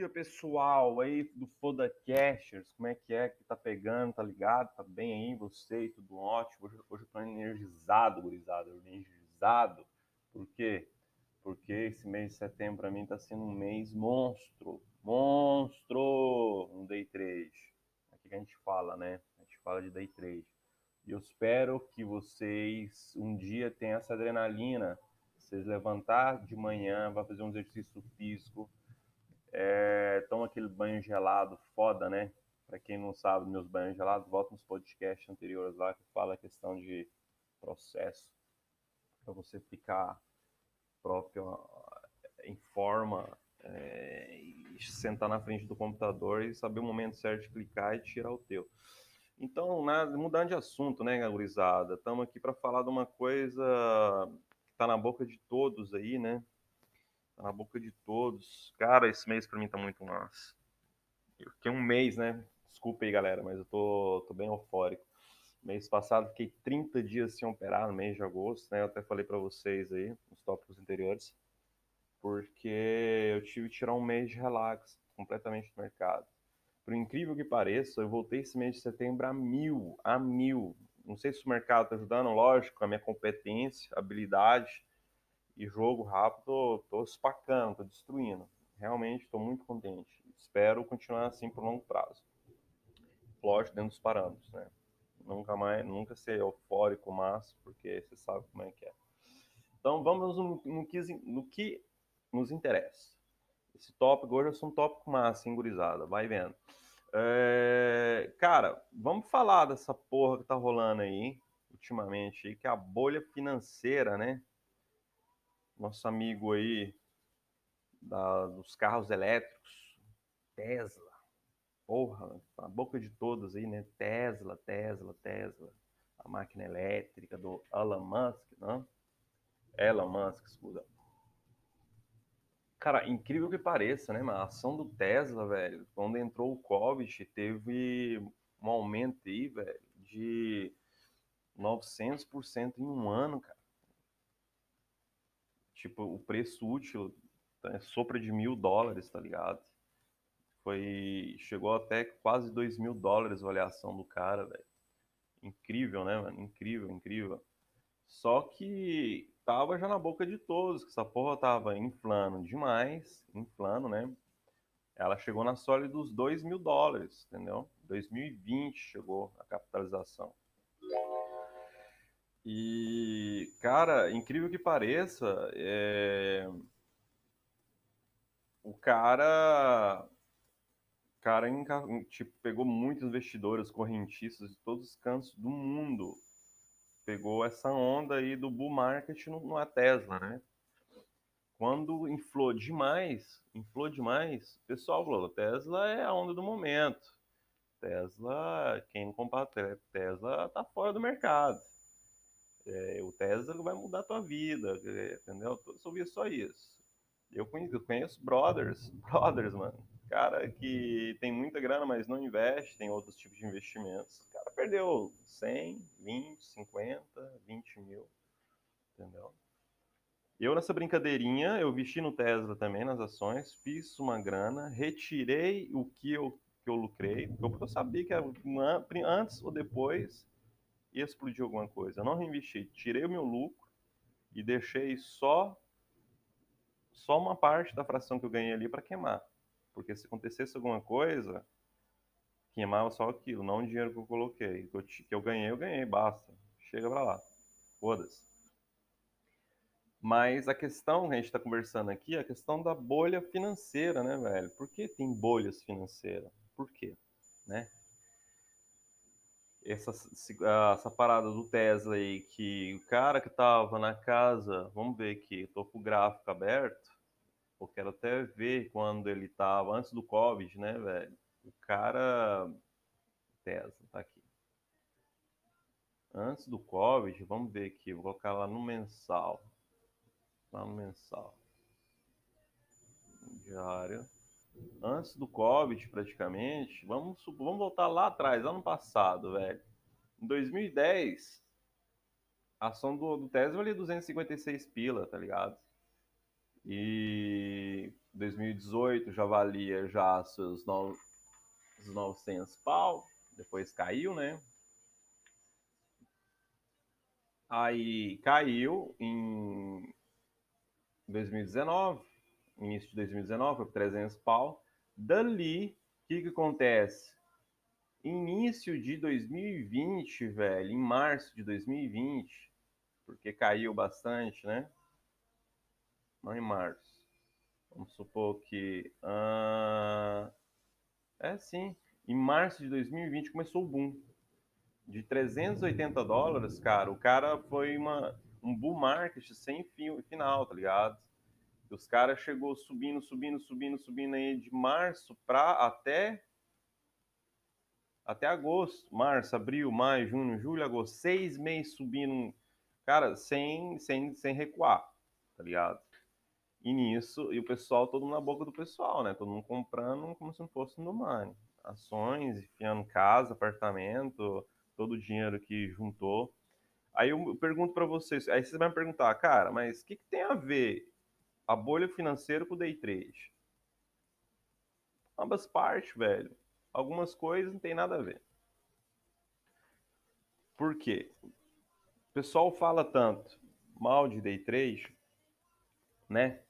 dia, pessoal aí do Fodacasters. Como é que é que tá pegando? Tá ligado? Tá bem aí? Você? Tudo ótimo? Hoje, hoje eu tô energizado, gurizada. Energizado. Por quê? Porque esse mês de setembro para mim tá sendo um mês monstro. Monstro! Um day trade. Aqui que a gente fala, né? A gente fala de day trade. E eu espero que vocês um dia tenham essa adrenalina. Vocês levantar de manhã, vai fazer um exercício físico é, toma aquele banho gelado foda, né? Para quem não sabe, meus banhos gelados, volta nos podcasts anteriores lá que fala a questão de processo para você ficar próprio em forma é, e sentar na frente do computador e saber o momento certo de clicar e tirar o teu. Então, mudando de assunto, né, gurizada? Estamos aqui para falar de uma coisa que está na boca de todos aí, né? Tá na boca de todos. Cara, esse mês para mim tá muito massa. Eu fiquei um mês, né? Desculpa aí, galera, mas eu tô, tô bem eufórico. Mês passado fiquei 30 dias sem operar no mês de agosto, né? Eu até falei para vocês aí, nos tópicos anteriores, porque eu tive que tirar um mês de relax completamente do mercado. Por incrível que pareça, eu voltei esse mês de setembro a mil, a mil. Não sei se o mercado tá ajudando, lógico, a minha competência, habilidade, e jogo rápido, tô, espacando, tô destruindo. Realmente estou muito contente. Espero continuar assim por longo prazo. Lógico, dentro dos parâmetros, né? Nunca mais, nunca ser eufórico, mas porque você sabe como é que é. Então vamos no, no, que, no que nos interessa. Esse tópico hoje é um tópico massa, engurizada, vai vendo. É, cara, vamos falar dessa porra que tá rolando aí, ultimamente, que é a bolha financeira, né? Nosso amigo aí da, dos carros elétricos, Tesla. Porra, a boca de todos aí, né? Tesla, Tesla, Tesla. A máquina elétrica do Elon Musk, não? Elon Musk, escuta. Cara, incrível que pareça, né? A ação do Tesla, velho, quando entrou o Covid, teve um aumento aí, velho, de 900% em um ano, cara. Tipo, o preço útil é sopra de mil dólares, tá ligado? Foi. Chegou até quase dois mil dólares a avaliação do cara, velho. Incrível, né, mano? Incrível, incrível. Só que tava já na boca de todos, que essa porra tava inflando demais, inflando, né? Ela chegou na sólida dos 2 mil dólares, entendeu? 2020 chegou a capitalização. E, cara, incrível que pareça, é... o cara, cara tipo, pegou muitos investidores, correntistas de todos os cantos do mundo. Pegou essa onda aí do bull market na Tesla, né? Quando inflou demais, inflou demais, o pessoal falou, Tesla é a onda do momento. Tesla, quem não Tesla tá fora do mercado é, o Tesla vai mudar a tua vida, entendeu? Eu só ouvia só isso. Eu conheço, eu conheço brothers, brothers, mano. Cara que tem muita grana, mas não investe, tem outros tipos de investimentos. O cara perdeu 100, 20, 50, 20 mil, entendeu? Eu, nessa brincadeirinha, eu vesti no Tesla também, nas ações, fiz uma grana, retirei o que eu, que eu lucrei, porque eu sabia que antes ou depois ia explodir alguma coisa. Eu não reinvesti, tirei o meu lucro e deixei só só uma parte da fração que eu ganhei ali para queimar. Porque se acontecesse alguma coisa, queimava só aquilo, não o dinheiro que eu coloquei. Que eu ganhei, eu ganhei, basta. Chega para lá. Foda-se. Mas a questão que a gente está conversando aqui é a questão da bolha financeira, né, velho? Por que tem bolhas financeiras? Por quê? Né? Essa, essa parada do Tesla aí, que o cara que tava na casa, vamos ver aqui, tô com o gráfico aberto, eu quero até ver quando ele tava, antes do Covid, né, velho? O cara, Tesla, tá aqui. Antes do Covid, vamos ver aqui, vou colocar lá no mensal. Lá no mensal. Diário antes do Covid, praticamente, vamos, vamos voltar lá atrás, ano passado, velho. Em 2010, a ação do, do Tesla valia 256 pila, tá ligado? E 2018 já valia já seus 900 pau, depois caiu, né? Aí caiu em 2019, início de 2019, foi para 300 pau. Dali, o que, que acontece? Início de 2020, velho, em março de 2020, porque caiu bastante, né? Não em março. Vamos supor que. Uh... É sim. Em março de 2020 começou o boom. De 380 dólares, cara, o cara foi uma, um bull market sem fim, final, tá ligado? Os caras chegou subindo, subindo, subindo, subindo aí de março para até até agosto, março, abril, maio, junho, julho, agosto, seis meses subindo, cara, sem, sem, sem recuar, tá ligado? E nisso, e o pessoal, todo mundo na boca do pessoal, né? Todo mundo comprando como se não fosse no money. Ações, enfiando casa, apartamento, todo o dinheiro que juntou. Aí eu pergunto para vocês, aí vocês vão me perguntar, cara, mas o que, que tem a ver a bolha financeira com o day trade? Ambas partes, velho. Algumas coisas não tem nada a ver. Por quê? O pessoal fala tanto mal de day trade, né?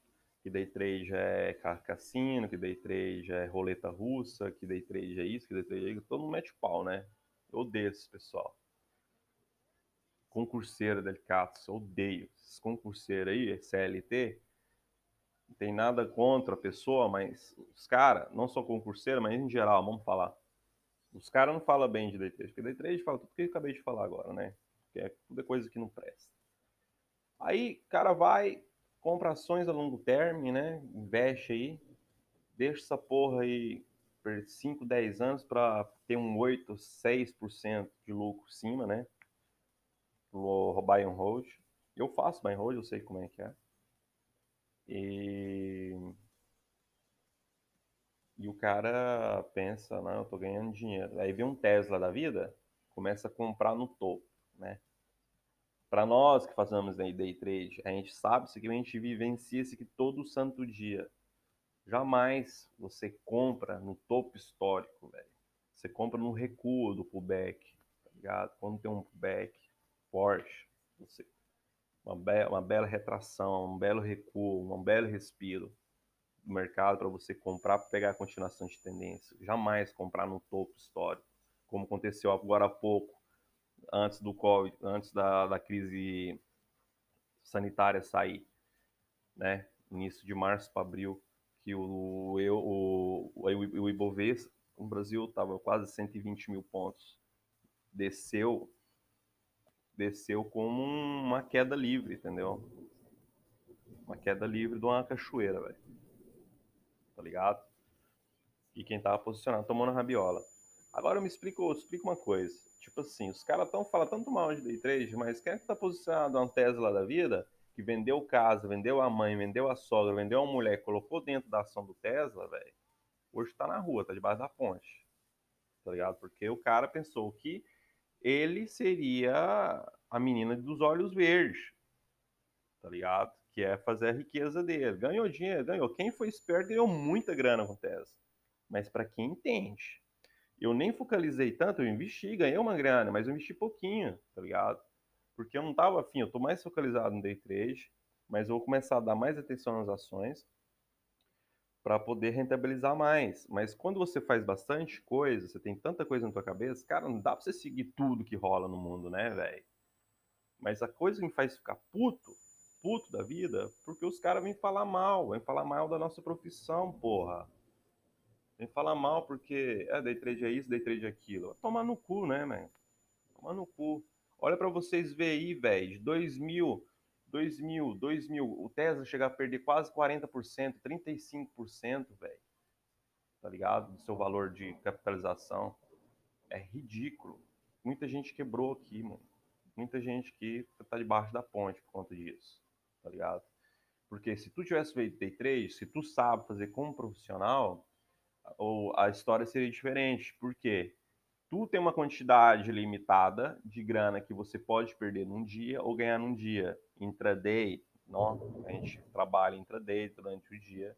Que day trade é cassino, que day trade é roleta russa, que day trade é isso, que day trade é isso. Todo mundo mete pau, né? Eu odeio esse pessoal. Concurseiro delicados, odeio. Esses concurseiros aí, CLT, tem nada contra a pessoa, mas os caras, não só concurseiro, mas em geral, vamos falar. Os caras não falam bem de day trade, porque day trade fala tudo que eu acabei de falar agora, né? Que é tudo é coisa que não presta. Aí, cara vai, compra ações a longo termo, né? Investe aí, deixa essa porra aí por 5, 10 anos para ter um 8, 6% de lucro cima, né? Buy and hold. Eu faço buy and hold, eu sei como é que é. E, e o cara pensa, não, eu tô ganhando dinheiro. Aí vem um Tesla da vida, começa a comprar no topo, né? Para nós que fazemos day trade, a gente sabe isso aqui, a gente vivencia isso aqui todo santo dia. Jamais você compra no topo histórico, velho. Você compra no recuo do pullback, tá ligado? Quando tem um pullback forte, você uma, be uma bela retração, um belo recuo, um belo respiro do mercado para você comprar para pegar a continuação de tendência. Jamais comprar no topo histórico, como aconteceu agora há pouco, antes do COVID, antes da, da crise sanitária sair, né? Início de março para abril, que o, eu, o, o, o Ibovespa, no Brasil, estava quase 120 mil pontos. Desceu desceu como uma queda livre, entendeu? Uma queda livre de uma cachoeira, velho. Tá ligado? E quem tava posicionado tomando rabiola. Agora eu me explico, explico uma coisa. Tipo assim, os caras tão falando tanto mal de day trade, mas quem é que tá posicionado uma Tesla da vida, que vendeu casa, vendeu a mãe, vendeu a sogra, vendeu a mulher, colocou dentro da ação do Tesla, velho, hoje tá na rua, tá debaixo da ponte. Tá ligado? Porque o cara pensou que ele seria a menina dos olhos verdes, tá ligado? Que é fazer a riqueza dele. Ganhou dinheiro, ganhou. Quem foi esperto ganhou muita grana com Tesla. Mas para quem entende. Eu nem focalizei tanto, eu investi, ganhei uma grana, mas eu investi pouquinho, tá ligado? Porque eu não tava afim, eu tô mais focalizado no day trade, mas eu vou começar a dar mais atenção nas ações para poder rentabilizar mais. Mas quando você faz bastante coisa, você tem tanta coisa na tua cabeça, cara, não dá para você seguir tudo que rola no mundo, né, velho? Mas a coisa que me faz ficar puto, puto da vida, porque os caras vêm falar mal, vêm falar mal da nossa profissão, porra. Vem falar mal porque, é, day trade é isso, day trade é aquilo. Tomar no cu, né, man? Tomar no cu. Olha para vocês ver aí, velho, de 2000 2000, 2000, o Tesla chegar a perder quase 40%, 35%, velho. Tá ligado? Do seu valor de capitalização. É ridículo. Muita gente quebrou aqui, mano. Muita gente que tá debaixo da ponte por conta disso. Tá ligado? Porque se tu tivesse feito day trade, se tu sabe fazer como profissional, ou a história seria diferente. Por quê? Tu tem uma quantidade limitada de grana que você pode perder num dia ou ganhar num dia, intraday, não, a gente trabalha intraday durante o dia,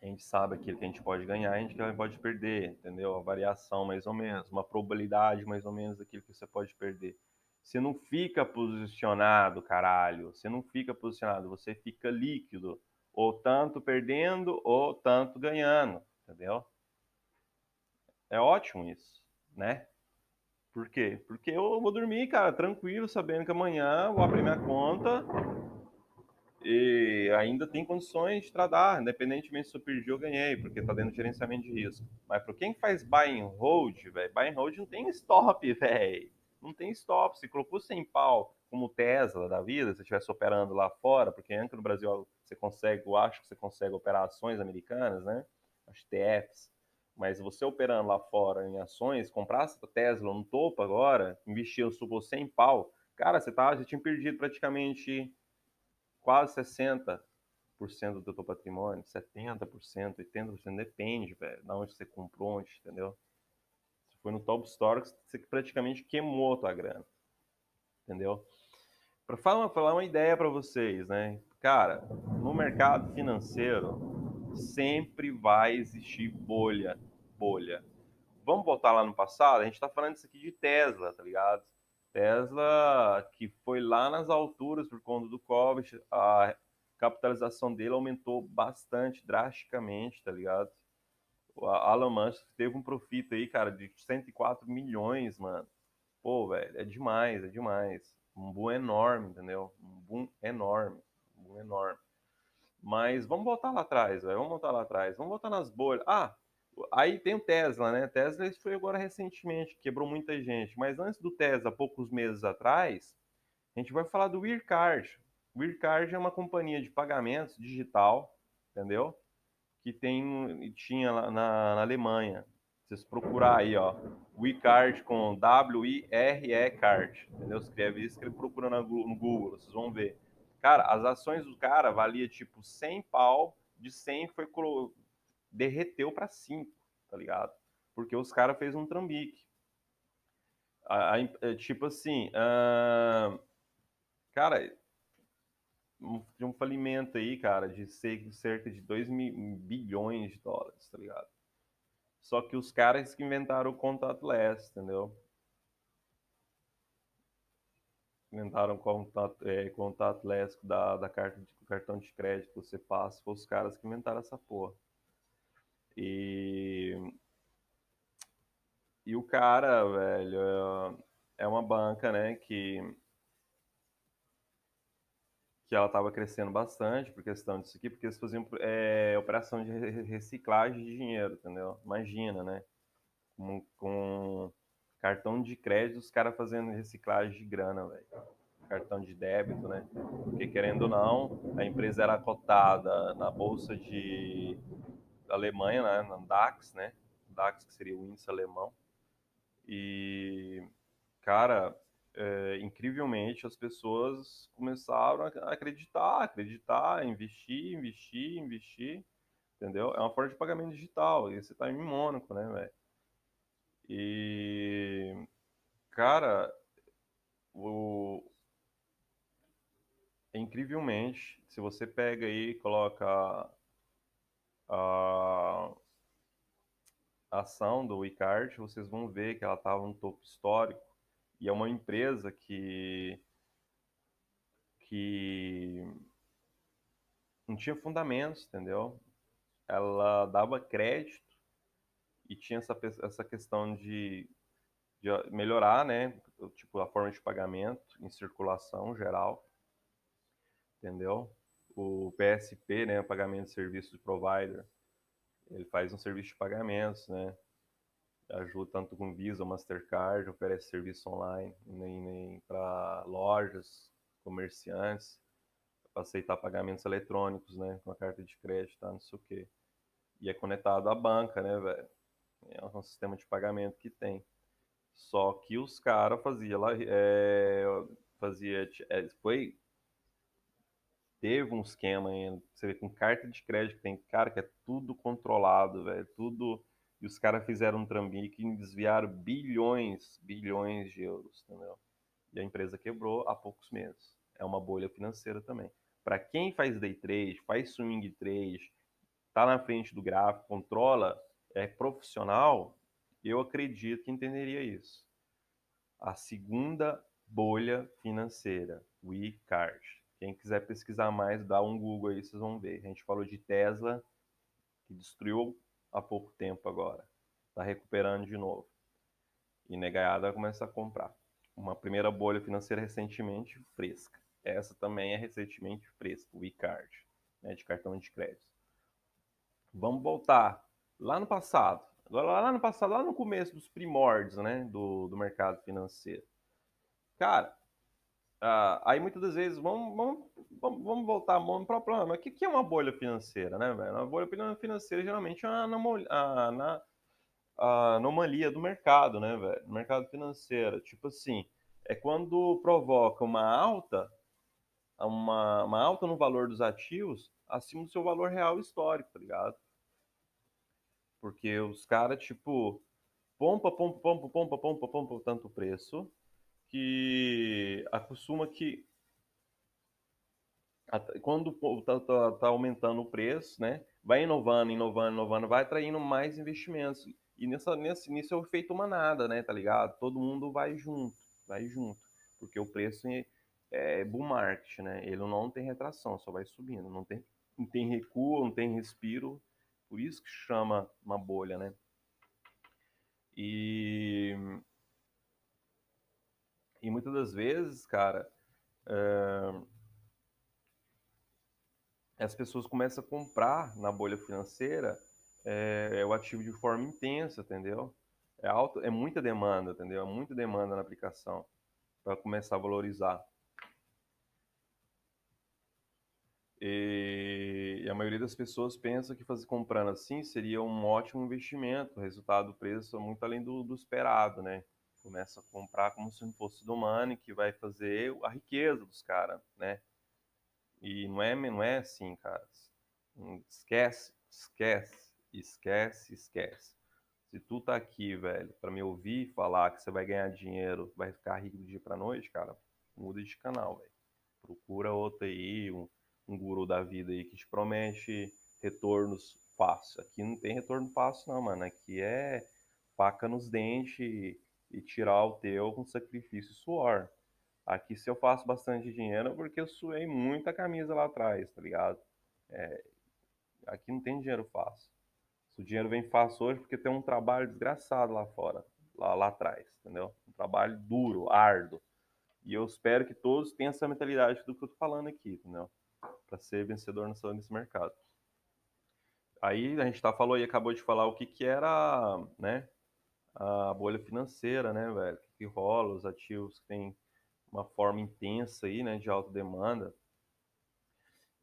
a gente sabe aquilo que a gente pode ganhar, a gente pode perder, entendeu? A variação mais ou menos, uma probabilidade mais ou menos daquilo que você pode perder. Você não fica posicionado, caralho. Você não fica posicionado, você fica líquido, ou tanto perdendo ou tanto ganhando, entendeu? É ótimo isso, né? Por quê? Porque eu vou dormir, cara, tranquilo, sabendo que amanhã vou abrir minha conta e ainda tem condições de tratar, independentemente se eu perdi ou ganhei, porque tá dentro gerenciamento de risco. Mas para quem faz buy and hold, velho, buy and hold não tem stop, velho. Não tem stop. Se colocou sem pau, como Tesla da vida, se estivesse operando lá fora, porque antes no Brasil você consegue, eu acho que você consegue operar ações americanas, né? As TFs. Mas você operando lá fora em ações, comprasse a Tesla no topo agora, investir, supor, 100 pau, cara, você, tá, você tinha perdido praticamente quase 60% do teu patrimônio, 70%, 80%, depende, velho, de onde você comprou, onde, entendeu? Se foi no top store, você praticamente queimou a tua grana, entendeu? Para falar, falar uma ideia para vocês, né? Cara, no mercado financeiro sempre vai existir bolha, bolha. Vamos voltar lá no passado, a gente está falando isso aqui de Tesla, tá ligado? Tesla, que foi lá nas alturas por conta do Covid, a capitalização dele aumentou bastante, drasticamente, tá ligado? O Alan Musk teve um profito aí, cara, de 104 milhões, mano. Pô, velho, é demais, é demais. Um boom enorme, entendeu? Um boom enorme, um boom enorme. Mas vamos voltar lá atrás, velho. Vamos voltar lá atrás. Vamos voltar nas bolhas. Ah, Aí tem o Tesla, né? Tesla foi agora recentemente, quebrou muita gente. Mas antes do Tesla, poucos meses atrás, a gente vai falar do Wirecard. O Wirecard é uma companhia de pagamentos digital, entendeu? Que tem, tinha na, na Alemanha. Vocês procurar aí, ó, Wirecard com W-I-R-E Card, entendeu? Escreve isso ele procura no Google, vocês vão ver. Cara, as ações do cara valia tipo 100 pau, de 100 foi derreteu para 5, tá ligado? Porque os caras fez um trambique. A, a, é, tipo assim, uh, cara, um, um falimento aí, cara, de cerca de 2 bilhões de dólares, tá ligado? Só que os caras que inventaram o contactless, entendeu? Inventaram o contato, é, contactless da, da carta de, cartão de crédito que você passa, foi os caras que inventaram essa porra. E, e o cara, velho, é, é uma banca, né, que que ela estava crescendo bastante por questão disso aqui, porque eles faziam é, operação de reciclagem de dinheiro, entendeu? Imagina, né? Com, com cartão de crédito, os caras fazendo reciclagem de grana, velho. Cartão de débito, né? Porque querendo ou não, a empresa era cotada na bolsa de Alemanha, né, na DAX, né? DAX que seria o índice alemão. E, cara, é, incrivelmente as pessoas começaram a acreditar, acreditar, investir, investir, investir, entendeu? É uma forma de pagamento digital, e você tá em Mônaco, né, velho? E, cara, o, incrivelmente, se você pega aí e coloca a ação do Icard, vocês vão ver que ela estava no topo histórico e é uma empresa que que não tinha fundamentos, entendeu? Ela dava crédito e tinha essa, essa questão de, de melhorar, né? Tipo, a forma de pagamento em circulação geral, entendeu? o PSP, né, pagamento de serviço de provider, ele faz um serviço de pagamentos, né, ajuda tanto com Visa Mastercard, oferece serviço online nem, nem para lojas, comerciantes, para aceitar pagamentos eletrônicos, né, com a carta de crédito, tá, não sei o quê. E é conectado à banca, né, velho? É um sistema de pagamento que tem. Só que os caras faziam lá, é, fazia, é, foi teve um esquema ainda, você vê com carta de crédito, tem cara que é tudo controlado, velho, tudo. E os caras fizeram um trambique e desviaram bilhões, bilhões de euros, entendeu? E a empresa quebrou há poucos meses, é uma bolha financeira também. Para quem faz day trade, faz swing trade, está na frente do gráfico, controla, é profissional, eu acredito que entenderia isso. A segunda bolha financeira, o. Quem quiser pesquisar mais, dá um Google aí, vocês vão ver. A gente falou de Tesla, que destruiu há pouco tempo agora. Está recuperando de novo. E negaiada começa a comprar. Uma primeira bolha financeira recentemente fresca. Essa também é recentemente fresca, o e-card, né, de cartão de crédito. Vamos voltar lá no passado. Agora, lá no passado, lá no começo dos primórdios né, do, do mercado financeiro. Cara, uh, aí muitas das vezes, vamos, vamos, vamos, voltar para o problema. O que, que é uma bolha financeira, né, velho? Uma bolha financeira geralmente é uma anomalia do mercado, né, velho? Mercado financeiro. Tipo assim, é quando provoca uma alta, uma, uma alta no valor dos ativos acima do seu valor real histórico, tá ligado? Porque os caras, tipo, pompa, pompa, pompa, pompa, pompa, pompa tanto preço que acostuma que quando está tá, tá aumentando o preço, né, vai inovando, inovando, inovando, vai atraindo mais investimentos. E nessa, nesse, nisso é o efeito manada, né, tá ligado? Todo mundo vai junto, vai junto. Porque o preço é, é bull market, né? Ele não tem retração, só vai subindo. Não tem, não tem recuo, não tem respiro. Por isso que chama uma bolha, né? E e muitas das vezes, cara, uh, as pessoas começam a comprar na bolha financeira é, o ativo de forma intensa, entendeu? É, alto, é muita demanda, entendeu? É muita demanda na aplicação para começar a valorizar. E, e, a maioria das pessoas pensa que fazer comprando assim seria um ótimo investimento, resultado do preço muito além do, do esperado, né? começa a comprar como se não fosse do money, que vai fazer a riqueza dos caras, né? E não é, não é assim, cara. Esquece, esquece, esquece, esquece. Se tu tá aqui, velho, para me ouvir falar que você vai ganhar dinheiro, vai ficar rico do dia para noite, cara, muda de canal, velho. Procura outro aí, um, um guru da vida aí que te promete retornos fáceis. Aqui não tem retorno fácil, não, mano. Aqui é faca nos dentes e tirar o teu com sacrifício e suor. Aqui, se eu faço bastante dinheiro, é porque eu suei muita camisa lá atrás, tá ligado? É, aqui não tem dinheiro fácil. Se o dinheiro vem fácil hoje, porque tem um trabalho desgraçado lá fora, lá, lá atrás, entendeu? Um trabalho duro, árduo. E eu espero que todos tenham essa mentalidade do que eu tô falando aqui, entendeu? Para ser vencedor nesse mercado. Aí a gente tá falou e acabou de falar o que que era, né? a bolha financeira, né, velho? Que rola, os ativos que têm uma forma intensa aí, né, de alta demanda.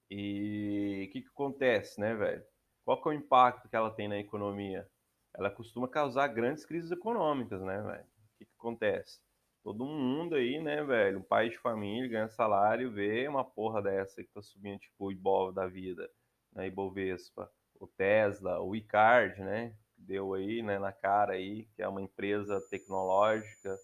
E o que, que acontece, né, velho? Qual que é o impacto que ela tem na economia? Ela costuma causar grandes crises econômicas, né, velho? O que, que acontece? Todo mundo aí, né, velho? Um pai de família ganha salário, vê uma porra dessa que tá subindo, tipo o Ibov da vida, né? Ibovespa, o Tesla, o Icard, né? deu aí, né, na cara aí, que é uma empresa tecnológica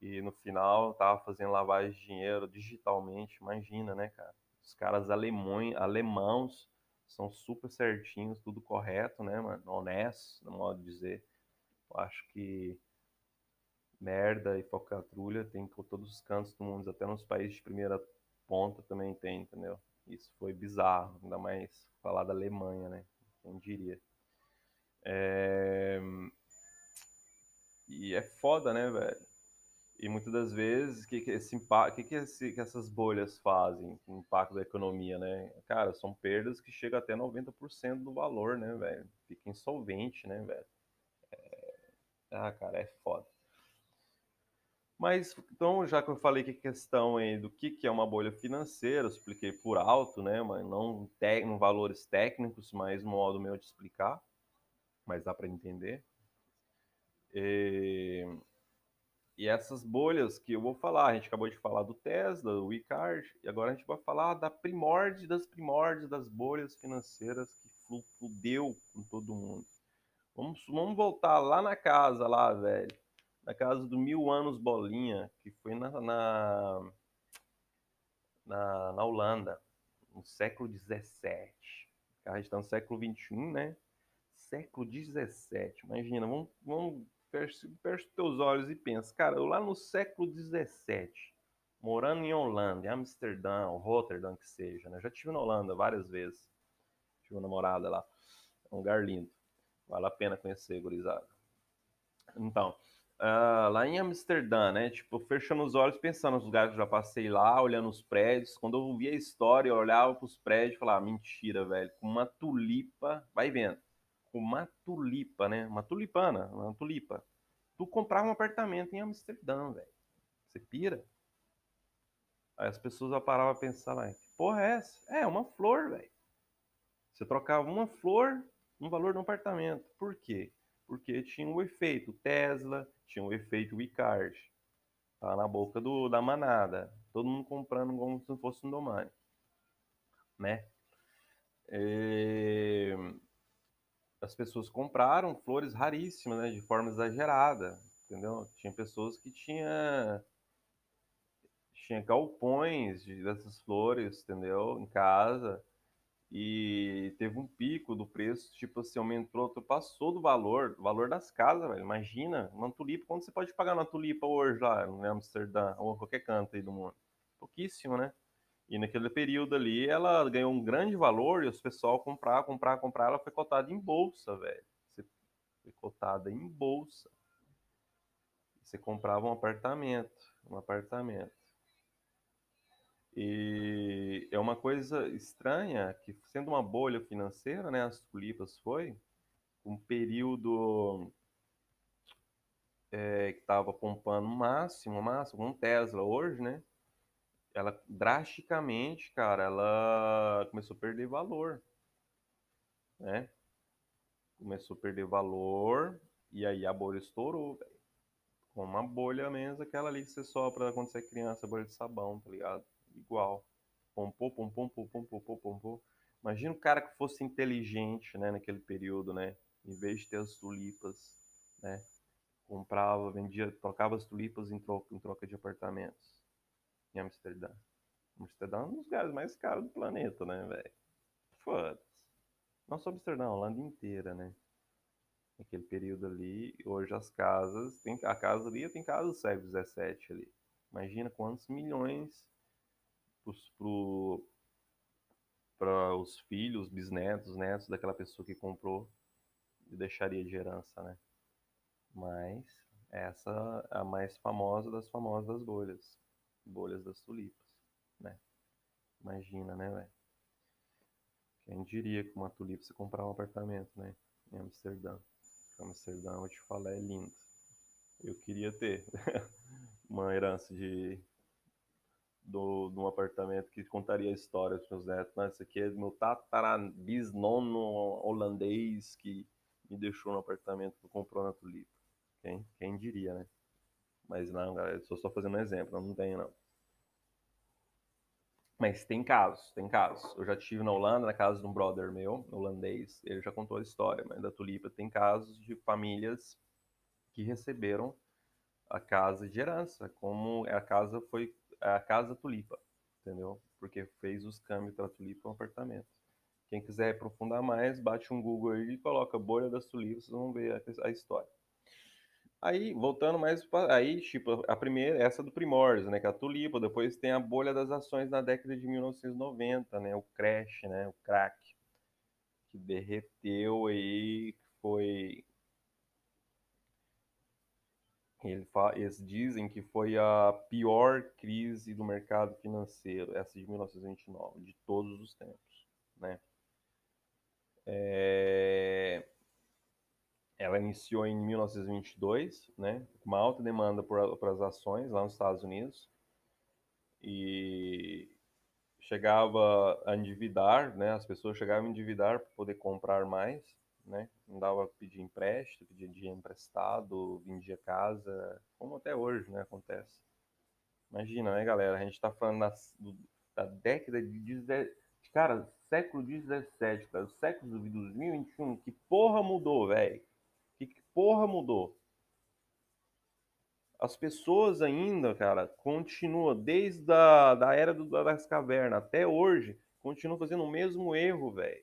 e no final tava fazendo lavagem de dinheiro digitalmente, imagina, né, cara? Os caras alemões, alemãos são super certinhos, tudo correto, né, mano? Honestos, no modo de dizer. Eu acho que merda e focatrulha tem por todos os cantos do mundo, até nos países de primeira ponta também tem, entendeu? Isso foi bizarro, ainda mais falar da Alemanha, né? Quem diria? É... E é foda, né, velho? E muitas das vezes, o que, que, esse que, que, esse, que essas bolhas fazem o impacto da economia, né? Cara, são perdas que chegam até 90% do valor, né, velho? Fica insolvente, né, velho? É... Ah, cara, é foda. Mas, então, já que eu falei que a questão aí do que, que é uma bolha financeira, eu expliquei por alto, né, mas não em valores técnicos, mas modo meu de explicar mas dá para entender. E, e, essas bolhas que eu vou falar, a gente acabou de falar do Tesla, do Icard, e agora a gente vai falar da primórdia das primórdias das bolhas financeiras que fudeu com todo mundo. Vamos, vamos voltar lá na casa, lá, velho. Na casa do Mil Anos Bolinha, que foi na, na na, na Holanda, no século XVII. A gente está no século XXI, né? Século XVII. Imagina, vamos, vamos fecha, fecha os teus olhos e pensa, cara, eu lá no século XVII, morando em Holanda, em Amsterdã, Rotterdam que seja, né? Já tive na Holanda várias vezes. Tive uma namorada lá. É um lugar lindo. Vale a pena conhecer, gurizada. Então, uh, lá em Amsterdã, né? Tipo, fechando os olhos, pensando nos lugares que eu já passei lá, olhando os prédios. Quando eu via a história, eu olhava para os prédios e falava, mentira, velho. Com uma tulipa, vai vendo. Com uma tulipa, né? Uma tulipana, uma tulipa. Tu comprava um apartamento em Amsterdã, velho. Você pira? Aí as pessoas paravam a pensar, lá, que porra é essa? É, uma flor, velho. Você trocava uma flor no valor de um apartamento. Por quê? Porque tinha o um efeito Tesla, tinha o um efeito Icard. Tá na boca do, da manada. Todo mundo comprando como se fosse um domínio. Né? E... As pessoas compraram flores raríssimas, né? De forma exagerada. Entendeu? Tinha pessoas que tinha tinha galpões dessas flores, entendeu? Em casa e teve um pico do preço, tipo assim, aumentou, passou do valor, do valor das casas, velho. Imagina, uma tulipa, quanto você pode pagar uma tulipa hoje lá em Amsterdã ou qualquer canto aí do mundo? Pouquíssimo, né? E naquele período ali, ela ganhou um grande valor e os pessoal comprar, comprar, comprar, ela foi cotada em bolsa, velho. Foi cotada em bolsa. Você comprava um apartamento, um apartamento. E uma coisa estranha que, sendo uma bolha financeira, né, as tulipas foi um período é, que estava pompando máximo, máximo, um Tesla hoje, né? Ela drasticamente, cara, ela começou a perder valor, né? Começou a perder valor e aí a bolha estourou. Com uma bolha mesmo, aquela ali que você sopra quando você é criança, bolha de sabão, tá ligado? igual. Pompou, pompou, pompou, pompou, pompou. Imagina o cara que fosse inteligente, né, naquele período, né? Em vez de ter as tulipas, né? Comprava, vendia, trocava as tulipas em troca, em troca de apartamentos em Amsterdã. Amsterdã é um dos lugares mais caros do planeta, né, velho? Foda-se. Não só Amsterdã, a Holanda inteira, né? Naquele período ali, hoje as casas, tem, a casa ali tem casa do século XVII ali. Imagina quantos milhões para os filhos, bisnetos, netos daquela pessoa que comprou e deixaria de herança, né? Mas essa é a mais famosa das famosas bolhas, bolhas das tulipas, né? Imagina, né, velho? Quem diria que uma tulipa você comprar um apartamento, né? Em Amsterdã. Amsterdã, vou te falar, é lindo. Eu queria ter uma herança de do, de um apartamento que contaria a história dos meus netos. Né? Esse aqui é meu tatarabisnono holandês que me deixou no apartamento que comprou na Tulipa. Quem, quem diria, né? Mas não, galera, estou só fazendo um exemplo, não tenho não. Mas tem casos, tem casos. Eu já tive na Holanda, na casa de um brother meu, holandês, ele já contou a história, mas da Tulipa tem casos de famílias que receberam a casa de herança, como a casa foi a casa Tulipa, entendeu? Porque fez os câmbios para Tulipa um apartamento. Quem quiser aprofundar mais, bate um Google aí e coloca bolha das tulipas, vocês vão ver a, a história. Aí, voltando mais para aí, tipo, a primeira, essa do Primórdios, né, que é a tulipa, depois tem a bolha das ações na década de 1990, né, o crash, né, o crack, que derreteu aí, foi eles dizem que foi a pior crise do mercado financeiro, essa de 1929, de todos os tempos, né? É... Ela iniciou em 1922, né? Uma alta demanda por, por as ações lá nos Estados Unidos e chegava a endividar, né? As pessoas chegavam a endividar para poder comprar mais né? Não dava para pedir empréstimo, pedir dinheiro emprestado, vendia casa, como até hoje, né? Acontece. Imagina, né, galera? A gente está falando da, da década de 17, cara, século 17, cara, o século de 2021, que porra mudou, velho? Que, que porra mudou? As pessoas ainda, cara, continuam, desde a da era do, das cavernas até hoje, continuam fazendo o mesmo erro, velho.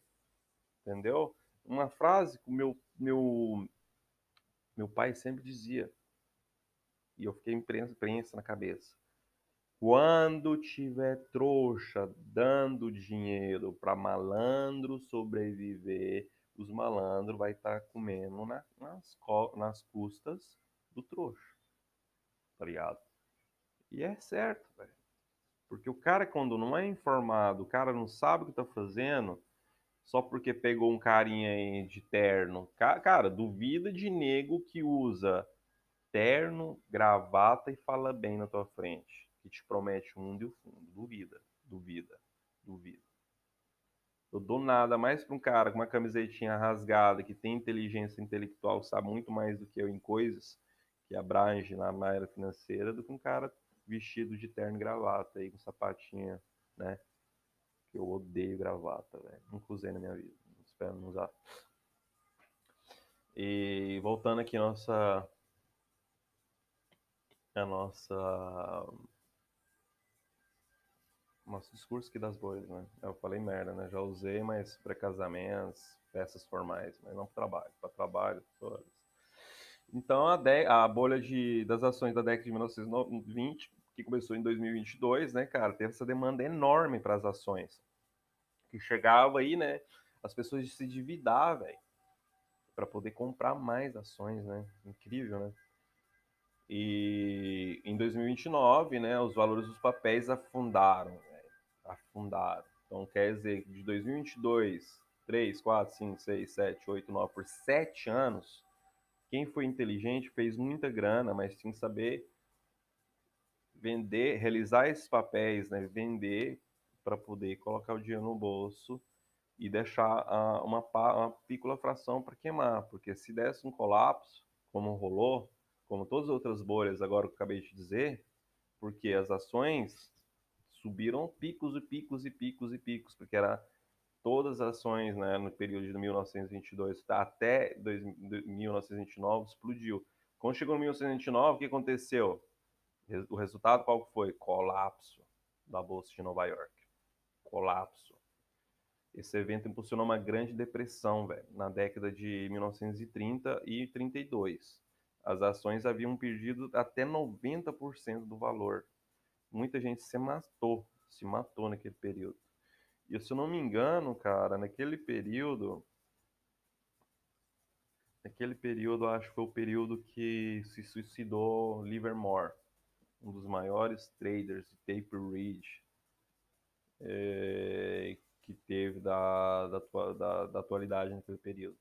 Entendeu? Uma frase que o meu, meu, meu pai sempre dizia, e eu fiquei imprensa na cabeça. Quando tiver trouxa dando dinheiro para malandro sobreviver, os malandros vai estar tá comendo na, nas, nas custas do trouxa tá ligado? E é certo, velho. Porque o cara, quando não é informado, o cara não sabe o que tá fazendo, só porque pegou um carinha aí de terno. Cara, duvida de nego que usa terno, gravata e fala bem na tua frente. Que te promete o mundo e o fundo. Duvida, duvida, duvida. Eu dou nada mais pra um cara com uma camisetinha rasgada, que tem inteligência intelectual, sabe muito mais do que eu em coisas que abrange na área financeira do que um cara vestido de terno e gravata aí com sapatinha, né? Eu odeio gravata, velho. Nunca usei na minha vida. Espero não usar. E voltando aqui nossa a nossa nosso discurso aqui das bolhas, né? Eu falei merda, né? Já usei, mas para casamentos, festas formais, mas não para trabalho. Para trabalho, todas. Então, a, de, a bolha de, das ações da década de 1920, que começou em 2022, né, cara, teve essa demanda enorme para as ações. Que chegava aí, né, as pessoas se endividar, velho, para poder comprar mais ações, né? Incrível, né? E em 2029, né, os valores dos papéis afundaram, véio, afundaram. Então, quer dizer que de 2022, 3, 4, 5, 6, 7, 8, 9, por 7 anos, quem foi inteligente fez muita grana, mas tinha que saber vender, realizar esses papéis, né? Vender para poder colocar o dinheiro no bolso e deixar uh, uma, uma pícola fração para queimar, porque se desse um colapso, como rolou, como todas as outras bolhas agora que eu acabei de dizer, porque as ações subiram picos e picos e picos e picos, porque era todas as ações né, no período de 1922 até 1929 explodiu. Quando chegou em 1929, o que aconteceu? O resultado qual foi? Colapso da Bolsa de Nova York. Colapso. Esse evento impulsionou uma grande depressão véio, na década de 1930 e 32. As ações haviam perdido até 90% do valor. Muita gente se matou, se matou naquele período. E se eu não me engano, cara, naquele período. Naquele período, acho que foi o período que se suicidou Livermore, um dos maiores traders de tape read é, que teve da, da, da, da atualidade naquele período.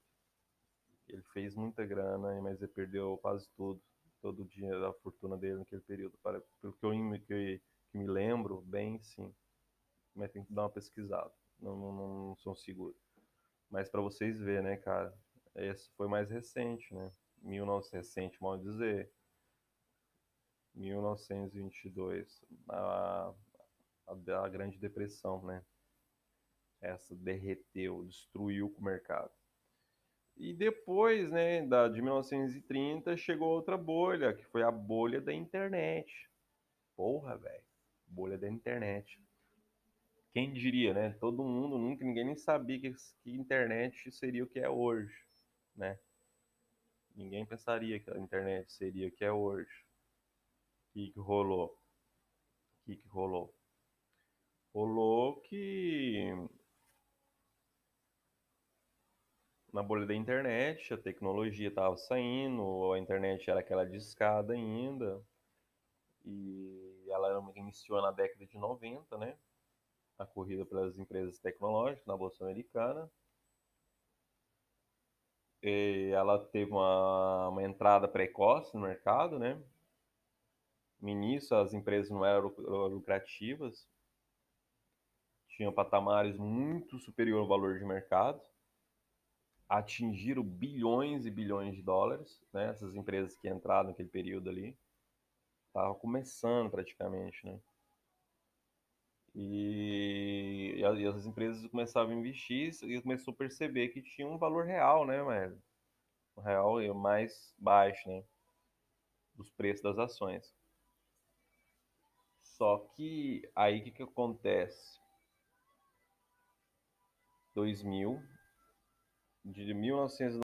Ele fez muita grana, mas ele perdeu quase tudo, todo o dinheiro da fortuna dele naquele período. Para, pelo que eu que, que me lembro, bem sim mas tem que dar uma pesquisada. Não, não, não sou seguro. Mas para vocês verem, né, cara? Esse foi mais recente, né? 1900, recente, mal dizer. 1922, a, a, a Grande Depressão, né? Essa derreteu, destruiu o mercado. E depois, né, da, de 1930, chegou outra bolha, que foi a bolha da internet. Porra, velho. Bolha da internet quem diria, né? Todo mundo, nunca, ninguém nem sabia que, que internet seria o que é hoje, né? Ninguém pensaria que a internet seria o que é hoje. Que, que rolou? O que, que rolou? Rolou que na bolha da internet a tecnologia estava saindo, a internet era aquela discada ainda, e ela iniciou na década de 90, né? a corrida pelas empresas tecnológicas na Bolsa Americana. E ela teve uma, uma entrada precoce no mercado, né? No início, as empresas não eram lucrativas, tinham patamares muito superior ao valor de mercado, atingiram bilhões e bilhões de dólares, né? Essas empresas que entraram naquele período ali, estavam começando praticamente, né? E, e, as empresas começavam a investir e começou a perceber que tinha um valor real, né? Um real mais baixo, né? dos preços das ações. Só que aí o que, que acontece? 2000, de 1900.